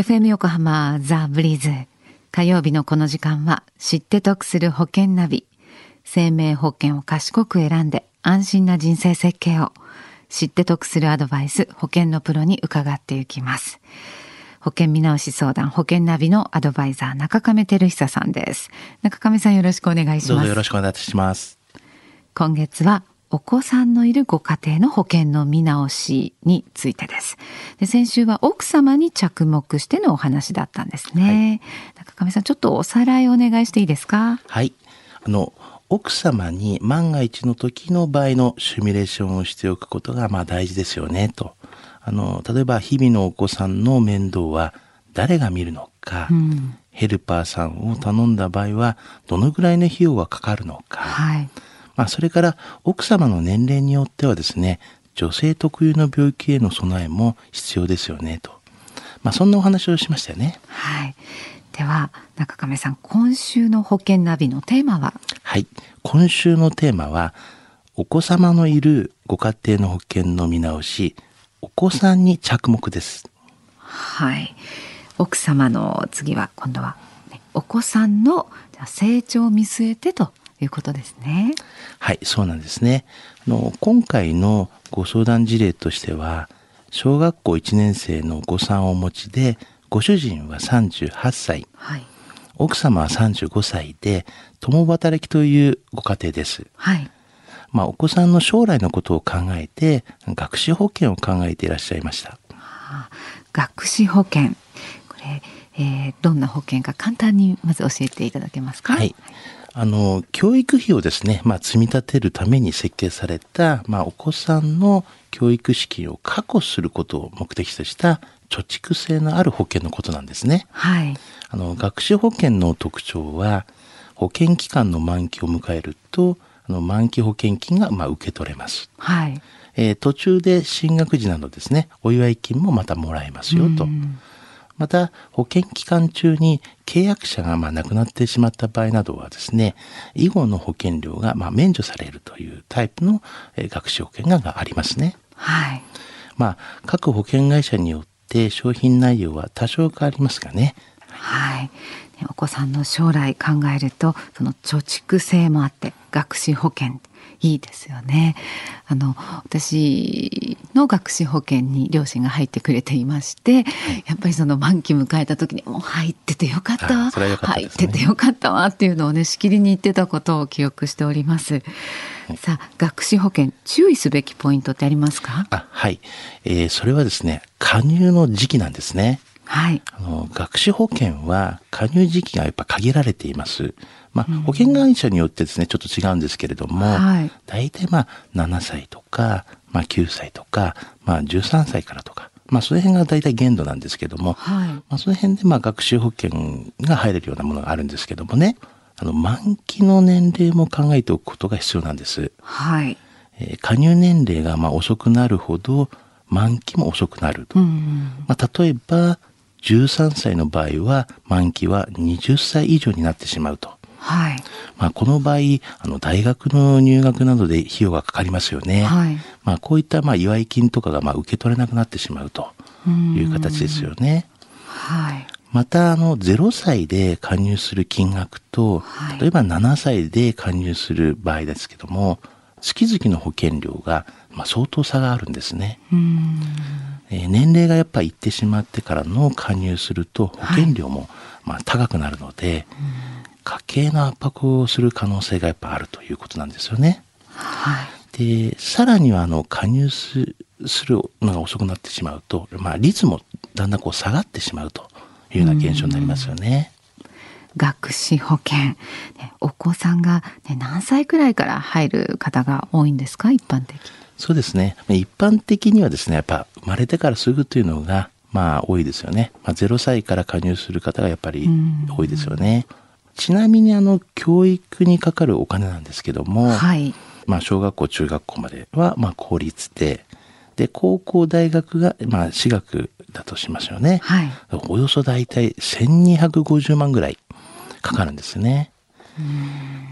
FM 横浜ザ・ブリーズ。火曜日のこの時間は知って得する保険ナビ。生命保険を賢く選んで安心な人生設計を。知って得するアドバイス保険のプロに伺っていきます。保険見直し相談保険ナビのアドバイザー中亀照久さんです。中亀さんよろしくお願いします。どうぞよろしくお願いします。今月はお子さんのいるご家庭の保険の見直しについてです。で先週は奥様に着目してのお話だったんですね、はい、中上さんちょっとおさらいお願いしていいですか？はい。あの奥様に万が一の時の場合のシミュレーションをしておくことがまあ大事ですよねと。あの例えば日々のお子さんの面倒は誰が見るのか、うん、ヘルパーさんを頼んだ場合はどのぐらいの費用がかかるのか、はいまあ、それから奥様の年齢によってはですね、女性特有の病気への備えも必要ですよねと。まあ、そんなお話をしましたよね。はい。では、中亀さん、今週の保険ナビのテーマは？はい。今週のテーマは、お子様のいるご家庭の保険の見直し、お子さんに着目です。はい。奥様の次は、今度は、ね、お子さんの成長を見据えてということですね。はい、そうなんですね。あの今回のご相談事例としては、小学校1年生のお子さんをお持ちで、ご主人は38歳、はい、奥様は35歳で、共働きというご家庭です。はい。まあ、お子さんの将来のことを考えて、学資保険を考えていらっしゃいました。はあ、学資保険。これ、えー、どんな保険か簡単にまず教えていただけますか？はい。あの、教育費をですね、まあ、積み立てるために設計された、まあ、お子さんの教育資金を確保することを目的とした貯蓄性のある保険のことなんですね。はい。あの、学習保険の特徴は、保険期間の満期を迎えると、あの満期保険金がまあ受け取れます。はい。えー、途中で進学時などですね、お祝い金もまたもらえますよと。また、保険期間中に契約者がまあ亡くなってしまった場合などはですね、以後の保険料がまあ免除されるというタイプの学習保険がありますね。はい。まあ、各保険会社によって商品内容は多少変わりますがね。はい。お子さんの将来考えると、その貯蓄性もあって、学資保険いいですよね。あの私の学資保険に両親が入ってくれていまして、やっぱりその満期迎えた時にもう入っててよかったわ、ね、入っててよかったわっていうのをねしきりに言ってたことを記憶しております。さあ学資保険注意すべきポイントってありますか？あはい、えー、それはですね加入の時期なんですね。はい、あの学資保険は加入時期がやっぱ限られています。まあ、保険会社によってですね、ちょっと違うんですけれども、はい、大体まあ、7歳とか、まあ、9歳とか、まあ、13歳からとか、まあ、その辺が大体限度なんですけども、はい、まあ、その辺でまあ、学習保険が入れるようなものがあるんですけどもね、あの、満期の年齢も考えておくことが必要なんです。はい。えー、加入年齢がまあ遅くなるほど、満期も遅くなると。まあ、例えば、13歳の場合は満期は20歳以上になってしまうと。はい。まあ、この場合、あの、大学の入学などで費用がかかりますよね。はい。まあ、こういった、まあ、祝い金とかが、まあ、受け取れなくなってしまうという形ですよね。はい。また、あの、0歳で加入する金額と、例えば7歳で加入する場合ですけども、月々の保険料が、まあ、相当差があるんですね。えー、年齢がやっぱりいってしまってからの加入すると保険料も、まあ、高くなるので、家計の圧迫をする可能性がやっぱあるということなんですよね。はい、でさらにはあの加入するのが遅くなってしまうと、まあ、率もだんだんこう下がってしまうというような現象になりますよね。学資保険、ね、お子さんが、ね、何歳くらいから入る方が多いんですか？一般的そうですね。一般的にはですねやっぱ生まれてからすぐというのがまあ多いですよね、まあ、0歳から加入する方がやっぱり多いですよね。ちなみにあの教育にかかるお金なんですけども、はい、まあ小学校中学校まではまあ公立でで高校大学がまあ私学だとしますよね、はい、およそ大体1250万ぐらいかかるんですね。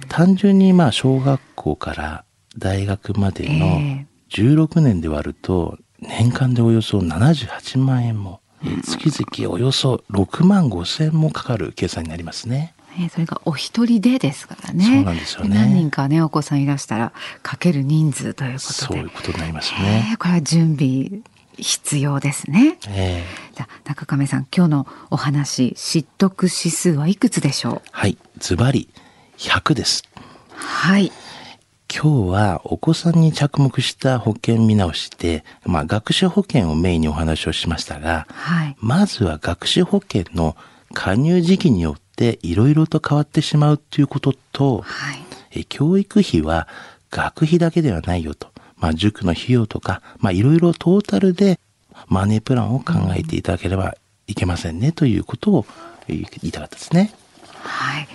単純にまあ小学校から大学までの16年で割ると年間でおよそ78万円も月々およそ6万5千もかかる計算になりますね。それがお一人でですからね。そうなんですよね。何人かね、お子さんいらしたら、かける人数ということで。そういうことになりますね。これは準備必要ですね。えー、じゃ中亀さん、今日のお話、知得指数はいくつでしょう？はい、ズバリ100です。はい。今日はお子さんに着目した保険見直しで、まあ、学習保険をメインにお話をしましたが、はい、まずは学習保険の加入時期によっていろいろと変わってしまうということと、はい、え教育費は学費だけではないよと。まあ、塾の費用とか、まあ、いろいろトータルでマネープランを考えていただければいけませんね、ということを言いたかったですね。はい。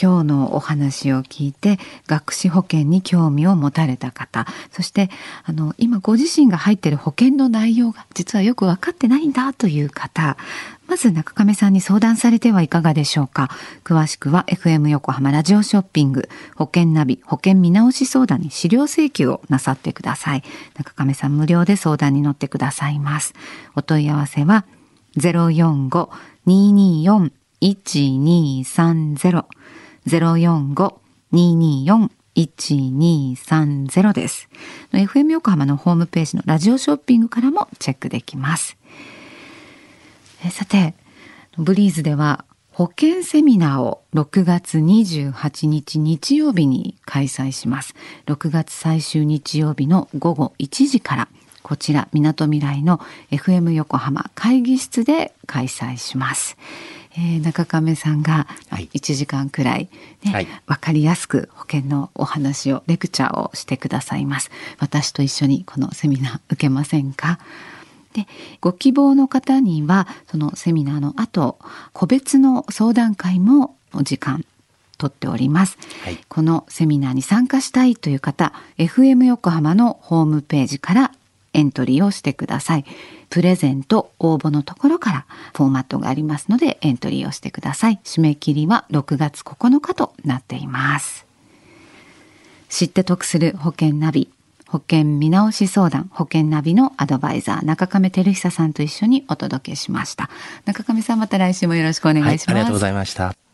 今日のお話を聞いて学資保険に興味を持たれた方。そしてあの今ご自身が入っている保険の内容が実はよく分かってないんだという方。まず中亀さんに相談されてはいかがでしょうか。詳しくは FM 横浜ラジオショッピング保険ナビ保険見直し相談に資料請求をなさってください。中亀さん無料で相談に乗ってくださいます。お問い合わせは045-224 045-224-1230です。FM 横浜のホームページのラジオショッピングからもチェックできます。さて、ブリーズでは保険セミナーを6月28日日曜日に開催します。6月最終日曜日の午後1時から、こちら、みなとみらいの FM 横浜会議室で開催します。えー、中亀さんが1時間くらいね、はい、分かりやすく保険のお話をレクチャーをしてくださいます。私と一緒にこのセミナー受けませんか？でご希望の方にはそのセミナーの後個別の相談会もお時間取っております、はい、このセミナーに参加したいという方 FM 横浜のホームページからエントリーをしてくださいプレゼント応募のところからフォーマットがありますのでエントリーをしてください。締め切りは6月9日となっています。知って得する保険ナビ保険見直し相談保険ナビのアドバイザー中亀照久さんと一緒にお届けしました中亀さんまた来週もよろしくお願いします、はい、ありがとうございました